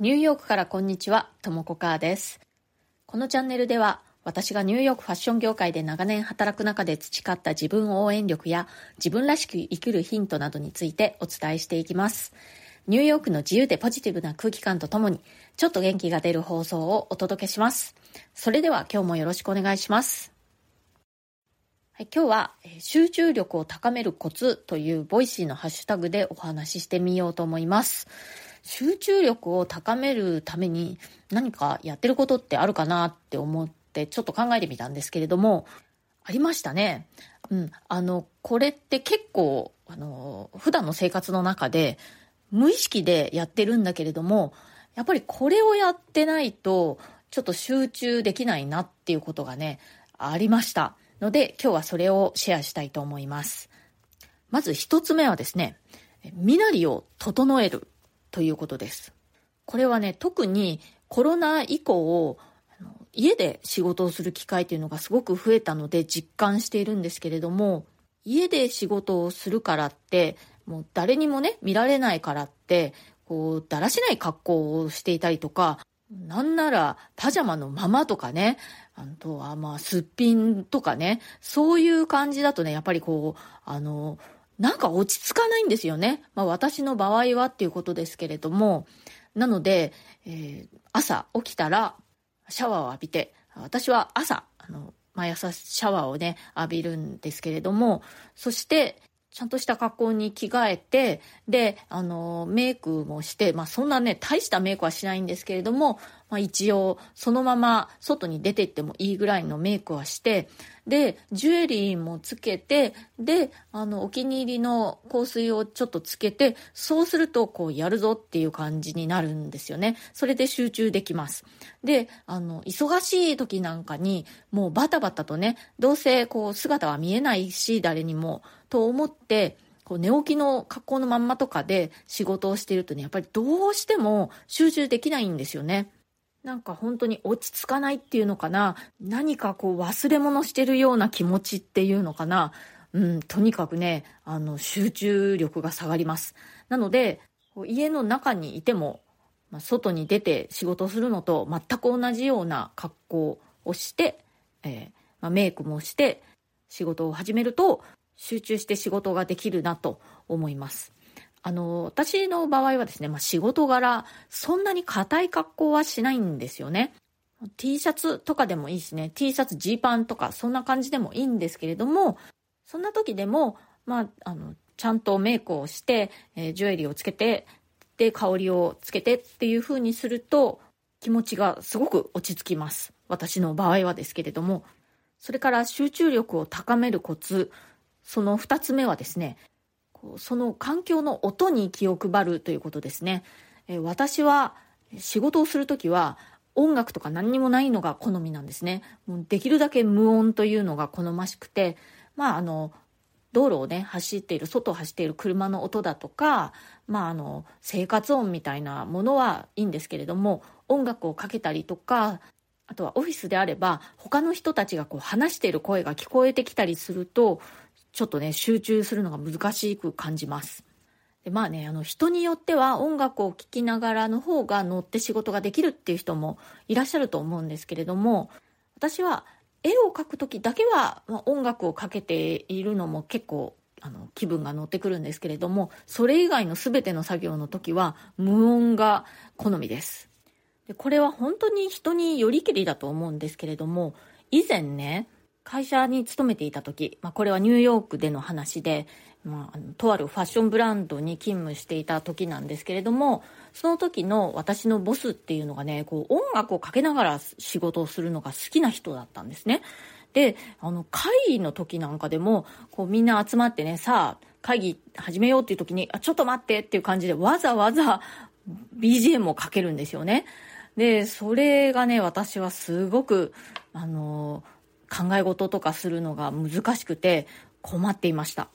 ニューヨークからこんにちは、ともこかーです。このチャンネルでは、私がニューヨークファッション業界で長年働く中で培った自分応援力や自分らしく生きるヒントなどについてお伝えしていきます。ニューヨークの自由でポジティブな空気感とともに、ちょっと元気が出る放送をお届けします。それでは今日もよろしくお願いします。はい、今日は集中力を高めるコツというボイシーのハッシュタグでお話ししてみようと思います。集中力を高めるために何かやってることってあるかなって思ってちょっと考えてみたんですけれども、ありましたね。うん。あの、これって結構、あの、普段の生活の中で無意識でやってるんだけれども、やっぱりこれをやってないとちょっと集中できないなっていうことがね、ありました。ので今日はそれをシェアしたいと思います。まず一つ目はですね、身なりを整えるということです。これはね、特にコロナ以降、家で仕事をする機会というのがすごく増えたので実感しているんですけれども、家で仕事をするからって、もう誰にもね、見られないからって、こう、だらしない格好をしていたりとか、なんならパジャマのままとかね、あとはまあすっぴんとかね、そういう感じだとね、やっぱりこう、あの、なんか落ち着かないんですよね。まあ私の場合はっていうことですけれども、なので、えー朝起きたらシャワーを浴びて、私は朝、あの、毎朝シャワーをね、浴びるんですけれども、そして、ちゃんとした格好に着替えて、で、あの、メイクもして、まあそんなね、大したメイクはしないんですけれども、まあ一応、そのまま外に出てってもいいぐらいのメイクはして、で、ジュエリーもつけて、で、あの、お気に入りの香水をちょっとつけて、そうすると、こう、やるぞっていう感じになるんですよね。それで集中できます。で、あの、忙しい時なんかに、もうバタバタとね、どうせ、こう、姿は見えないし、誰にも、と思って、こう寝起きの格好のまんまとかで仕事をしているとね、やっぱりどうしても集中できないんですよね。なんか本当に落ち着かないっていうのかな。何かこう忘れ物してるような気持ちっていうのかな。うん、とにかくね、あの、集中力が下がります。なので、家の中にいても、ま、外に出て仕事をするのと全く同じような格好をして、えーまあ、メイクもして仕事を始めると集中して仕事ができるなと思います。あの、私の場合はですね、まあ、仕事柄、そんなに硬い格好はしないんですよね。T シャツとかでもいいしね、T シャツ、ジーパンとか、そんな感じでもいいんですけれども、そんな時でも、まあ、あの、ちゃんとメイクをして、えージュエリーをつけて、で、香りをつけてっていう風にすると、気持ちがすごく落ち着きます。私の場合はですけれども。それから集中力を高めるコツ、その二つ目はですね、その環境の音に気を配るということですね。え私は仕事をするときは音楽とか何にもないのが好みなんですね。もうできるだけ無音というのが好ましくて、まああの、道路をね、走っている、外を走っている車の音だとか、まああの、生活音みたいなものはいいんですけれども、音楽をかけたりとか、あとはオフィスであれば、他の人たちがこう話している声が聞こえてきたりすると、ちょっとね、集中するのが難しく感じます。でまあね、あの人によっては音楽を聴きながらの方が乗って仕事ができるっていう人もいらっしゃると思うんですけれども、私は絵を描く時だけは、まあ、音楽をかけているのも結構あの気分が乗ってくるんですけれども、それ以外の全ての作業の時は無音が好みです。でこれは本当に人によりけりだと思うんですけれども、以前ね、会社に勤めていた時、まあ、これはニューヨークでの話で、まあ、とあるファッションブランドに勤務していた時なんですけれどもその時の私のボスっていうのがねこう音楽をかけながら仕事をするのが好きな人だったんですね。であの会議の時なんかでもこうみんな集まってねさあ会議始めようっていう時にあちょっと待ってっていう感じでわざわざ BGM をかけるんですよね。でそれがね私はすごくあの考え事とかするのが難しくて困っていました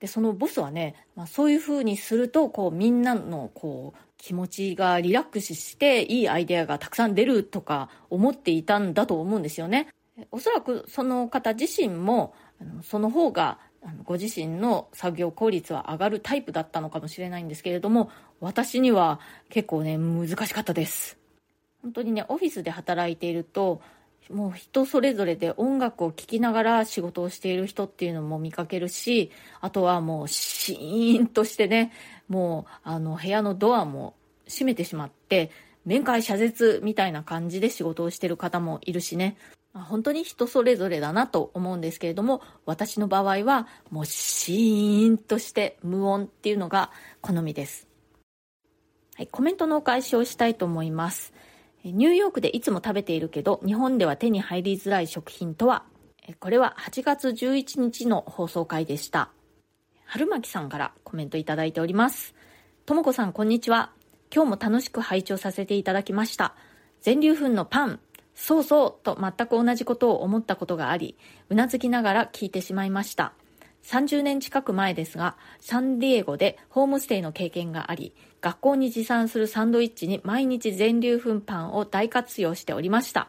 でそのボスはね、まあ、そういう風にするとこうみんなのこう気持ちがリラックスしていいアイデアがたくさん出るとか思っていたんだと思うんですよねおそらくその方自身もその方がご自身の作業効率は上がるタイプだったのかもしれないんですけれども私には結構ね、難しかったです。本当にね、オフィスで働いていると、もう人それぞれで音楽を聴きながら仕事をしている人っていうのも見かけるし、あとはもうシーンとしてね、もうあの部屋のドアも閉めてしまって、面会謝絶みたいな感じで仕事をしてる方もいるしね。本当に人それぞれだなと思うんですけれども、私の場合はもうシーンとして無音っていうのが好みです。はい、コメントのお返しをしたいと思います。ニューヨークでいつも食べているけど、日本では手に入りづらい食品とは？これは8月11日の放送回でした。春巻さんからコメントいただいております。ともこさん、こんにちは。今日も楽しく拝聴させていただきました。全粒粉のパン、そうそうと全く同じことを思ったことがあり、うなずきながら聞いてしまいました。30年近く前ですが、サンディエゴでホームステイの経験があり、学校に持参するサンドイッチに毎日全粒粉パンを大活用しておりました。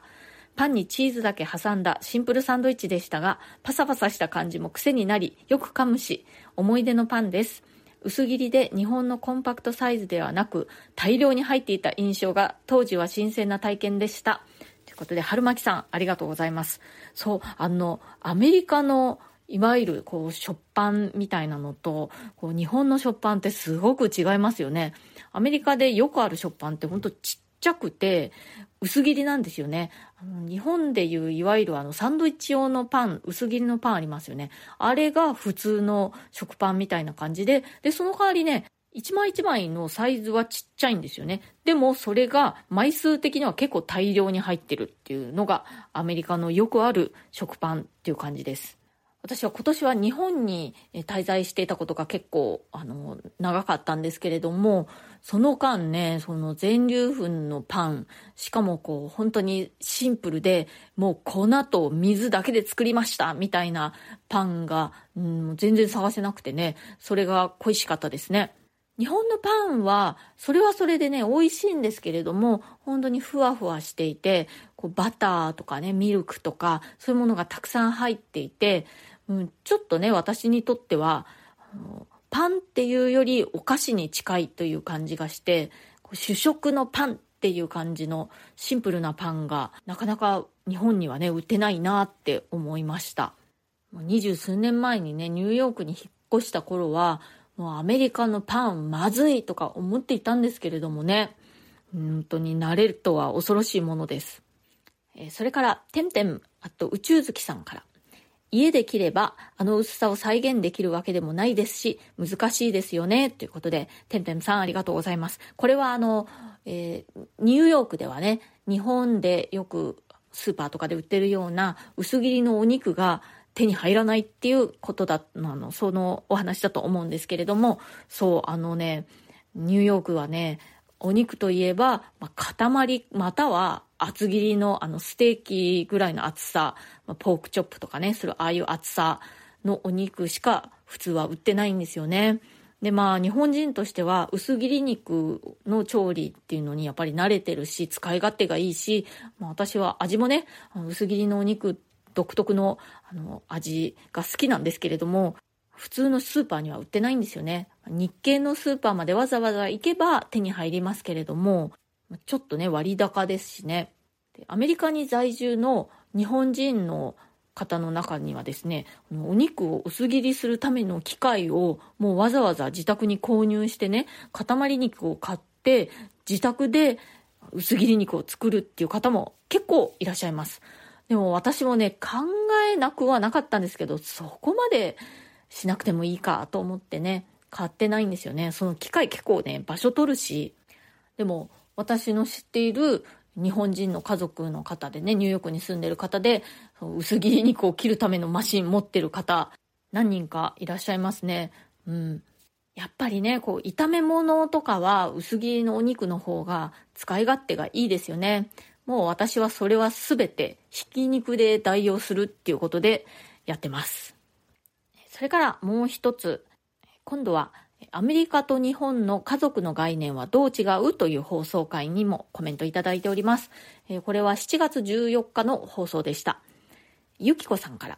パンにチーズだけ挟んだシンプルサンドイッチでしたが、パサパサした感じも癖になり、よく噛むし、思い出のパンです。薄切りで日本のコンパクトサイズではなく、大量に入っていた印象が当時は新鮮な体験でした。ということで、春巻さん、ありがとうございます。そう、あの、アメリカのいわゆるこう食パンみたいなのとこう日本の食パンってすごく違いますよね。アメリカでよくある食パンってほんとちっちゃくて薄切りなんですよね。日本でいういわゆるあのサンドイッチ用のパン、薄切りのパンありますよね。あれが普通の食パンみたいな感じで、で、その代わりね、一枚一枚のサイズはちっちゃいんですよね。でもそれが枚数的には結構大量に入ってるっていうのがアメリカのよくある食パンっていう感じです。私は今年は日本に滞在していたことが結構あの長かったんですけれどもその間ねその全粒粉のパンしかもこう本当にシンプルでもう粉と水だけで作りましたみたいなパンが、うん、全然探せなくてねそれが恋しかったですね。日本のパンは、それはそれでね、美味しいんですけれども、本当にふわふわしていて、こうバターとかね、ミルクとか、そういうものがたくさん入っていて、うん、ちょっとね、私にとっては、パンっていうよりお菓子に近いという感じがして、主食のパンっていう感じのシンプルなパンがなかなか日本にはね、売ってないなって思いました。二十数年前にね、ニューヨークに引っ越した頃は、もうアメリカのパンまずいとか思っていたんですけれどもね、本当に慣れるとは恐ろしいものです。えそれから、てんてん、あと宇宙月さんから。家で切ればあの薄さを再現できるわけでもないですし、難しいですよね。ということで、てんてんさんありがとうございます。これはあの、えー、ニューヨークではね、日本でよくスーパーとかで売ってるような薄切りのお肉が手に入らないっていうことだ、あの、そのお話だと思うんですけれども、そう、あのね、ニューヨークはね、お肉といえば、まあ、塊、または厚切りのあのステーキぐらいの厚さ、ま、ポークチョップとかね、するああいう厚さのお肉しか普通は売ってないんですよね。で、まあ日本人としては薄切り肉の調理っていうのにやっぱり慣れてるし、使い勝手がいいし、まあ私は味もね、薄切りのお肉独特のあの味が好きなんですけれども、普通のスーパーには売ってないんですよね。日系のスーパーまでわざわざ行けば手に入りますけれども、ちょっとね、割高ですしね。アメリカに在住の日本人の方の中にはですね、お肉を薄切りするための機械をもうわざわざ自宅に購入してね、塊肉を買って自宅で薄切り肉を作るっていう方も結構いらっしゃいます。でも私もね、考えなくはなかったんですけど、そこまでしなくてもいいかと思ってね、買ってないんですよね。その機械結構ね、場所取るし、でも私の知っている日本人の家族の方でね、ニューヨークに住んでる方で、薄切り肉を切るためのマシン持ってる方、何人かいらっしゃいますね。うん。やっぱりね、こう、炒め物とかは薄切りのお肉の方が使い勝手がいいですよね。もう私はそれは全てひき肉で代用するっていうことでやってます。それからもう一つ、今度はアメリカと日本の家族の概念はどう違う？という放送回にもコメントいただいております。これは7月14日の放送でした。ゆきこさんから。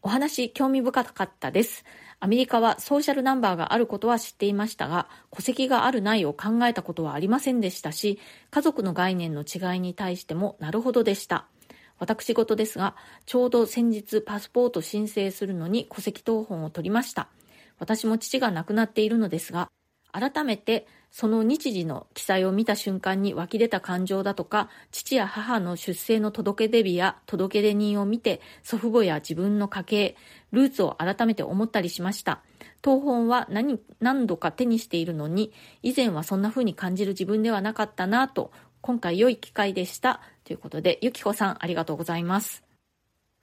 お話興味深かったです。アメリカはソーシャルナンバーがあることは知っていましたが、戸籍があるないを考えたことはありませんでしたし、家族の概念の違いに対してもなるほどでした。私事ですが、ちょうど先日パスポート申請するのに戸籍謄本を取りました。私も父が亡くなっているのですが、改めてその日時の記載を見た瞬間に湧き出た感情だとか、父や母の出生の届け出日や届け出人を見て、祖父母や自分の家系、ルーツを改めて思ったりしました。東本は何何度か手にしているのに、以前はそんな風に感じる自分ではなかったなと、今回良い機会でした。ということで、ゆきこさんありがとうございます。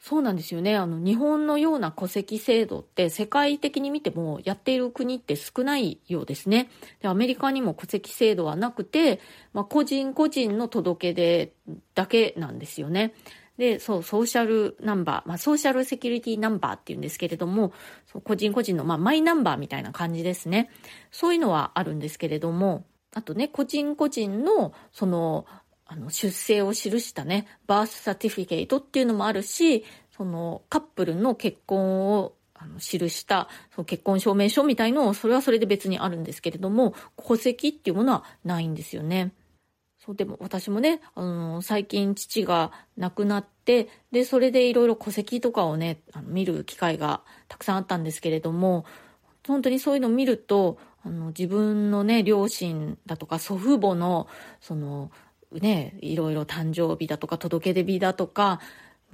そうなんですよね。あの、日本のような戸籍制度って世界的に見てもやっている国って少ないようですね。で、アメリカにも戸籍制度はなくて、まあ、個人個人の届け出だけなんですよね。で、そう、ソーシャルナンバー、まあ、ソーシャルセキュリティナンバーって言うんですけれども、そう個人個人の、まあ、マイナンバーみたいな感じですね。そういうのはあるんですけれども、あとね、個人個人の、その、あの、出生を記したね、バースサティフィケイトっていうのもあるし、その、カップルの結婚をあの、記した、その結婚証明書みたいのを、それはそれで別にあるんですけれども、戸籍っていうものはないんですよね。そう、でも私もね、あの、最近父が亡くなって、で、それでいろいろ戸籍とかをね、あの見る機会がたくさんあったんですけれども、本当にそういうのを見ると、あの、自分のね、両親だとか祖父母の、その、ね、いろいろ誕生日だとか届け出日だとか、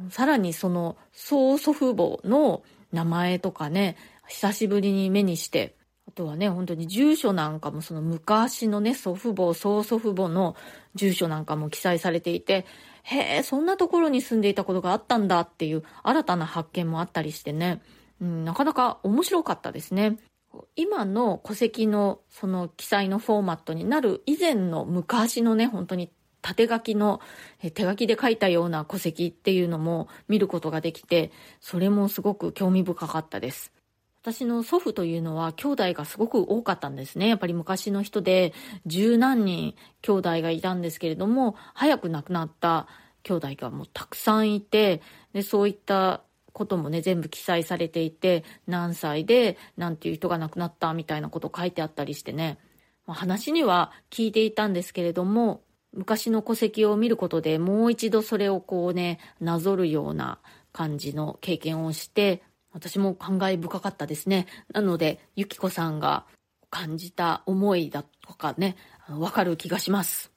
さらにその曽祖父母の名前とかね、久しぶりに目にして、あとはね、本当に住所なんかもその昔のね、祖父母、曽祖父母の住所なんかも記載されていて、へえ、そんなところに住んでいたことがあったんだっていう新たな発見もあったりしてね、うん、なかなか面白かったですね。今の戸籍のその記載のフォーマットになる以前の昔のね、本当に縦書きの手書きで書いたような戸籍っていうのも見ることができて、それもすごく興味深かったです。私の祖父というのは兄弟がすごく多かったんですね。やっぱり昔の人で十何人兄弟がいたんですけれども、早く亡くなった兄弟がもうたくさんいて、で、そういったこともね、全部記載されていて、何歳で何ていう人が亡くなったみたいなこと書いてあったりしてね、まあ、話には聞いていたんですけれども、昔の戸籍を見ることでもう一度それをこうね、なぞるような感じの経験をして、私も感慨深かったですね。なので、ゆきこさんが感じた思いだとかね、わかる気がします。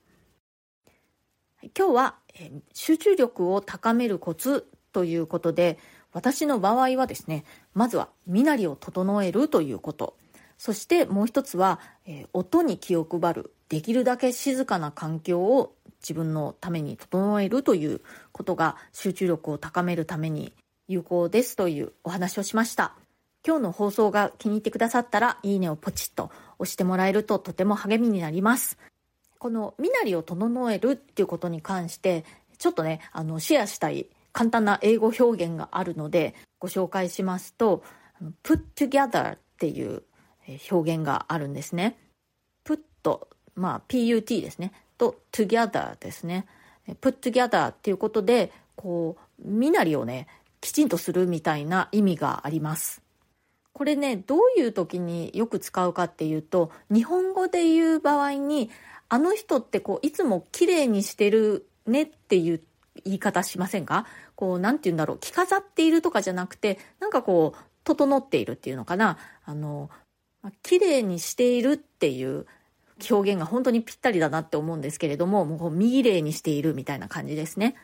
今日は、え集中力を高めるコツということで、私の場合はですね、まずは身なりを整えるということ。そしてもう一つは、えー、音に気を配る。できるだけ静かな環境を自分のために整えるということが集中力を高めるために有効ですというお話をしました。今日の放送が気に入ってくださったら、いいねをポチッと押してもらえるととても励みになります。この身なりを整えるっていうことに関して、ちょっとね、あの、シェアしたい簡単な英語表現があるので、ご紹介しますと、put together っていう表現があるんですね。put まあ、put ですね。と together ですね。put together っていうことで、こう、身なりをね、きちんとするみたいな意味があります。これね、どういう時によく使うかっていうと、日本語で言う場合に、あの人ってこう、いつも綺麗にしてるねっていう言い方しませんか？こう、なんて言うんだろう、着飾っているとかじゃなくて、なんかこう、整っているっていうのかな？あの、綺麗にしているっていう表現が本当にぴったりだなって思うんですけれども、もう右霊にしているみたいな感じですね。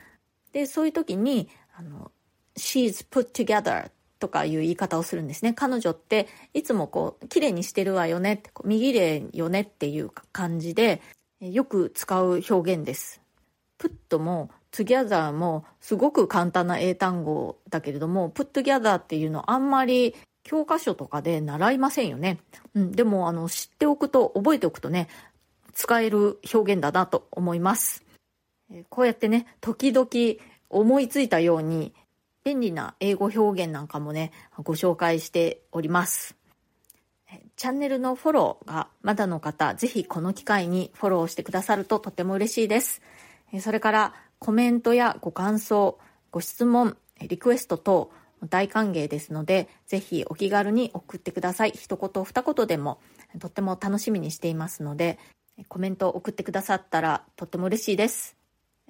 で、そういう時に、あの、she's put together とかいう言い方をするんですね。彼女っていつもこう、綺麗にしてるわよねって、こう右霊よねっていう感じで、よく使う表現です。put も together もすごく簡単な英単語だけれども、put together っていうのあんまり教科書とかで習いませんよね。うん、でも、あの、知っておくと、覚えておくとね、使える表現だなと思います。こうやってね、時々思いついたように、便利な英語表現なんかもね、ご紹介しております。チャンネルのフォローがまだの方、ぜひこの機会にフォローしてくださるととても嬉しいです。それからコメントやご感想、ご質問、リクエスト等、大歓迎ですので、ぜひお気軽に送ってください。一言二言でもとっても楽しみにしていますので、コメントを送ってくださったらとっても嬉しいです。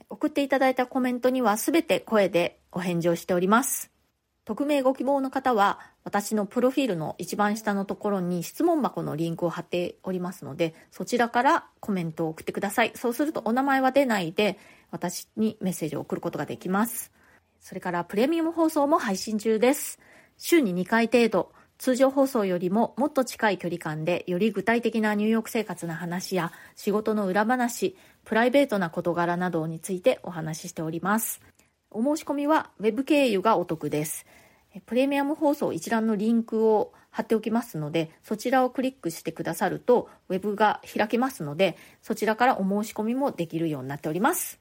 送っていただいたコメントにはすべて声でお返事をしております。匿名ご希望の方は私のプロフィールの一番下のところに質問箱のリンクを貼っておりますのでそちらからコメントを送ってくださいそうするとお名前は出ないで私にメッセージを送ることができますそれからプレミアム放送も配信中です週に2回程度通常放送よりももっと近い距離感でより具体的なニューヨーク生活の話や仕事の裏話プライベートな事柄などについてお話ししておりますお申し込みは Web 経由がお得です。プレミアム放送一覧のリンクを貼っておきますので、そちらをクリックしてくださると、ウェブが開けますので、そちらからお申し込みもできるようになっております。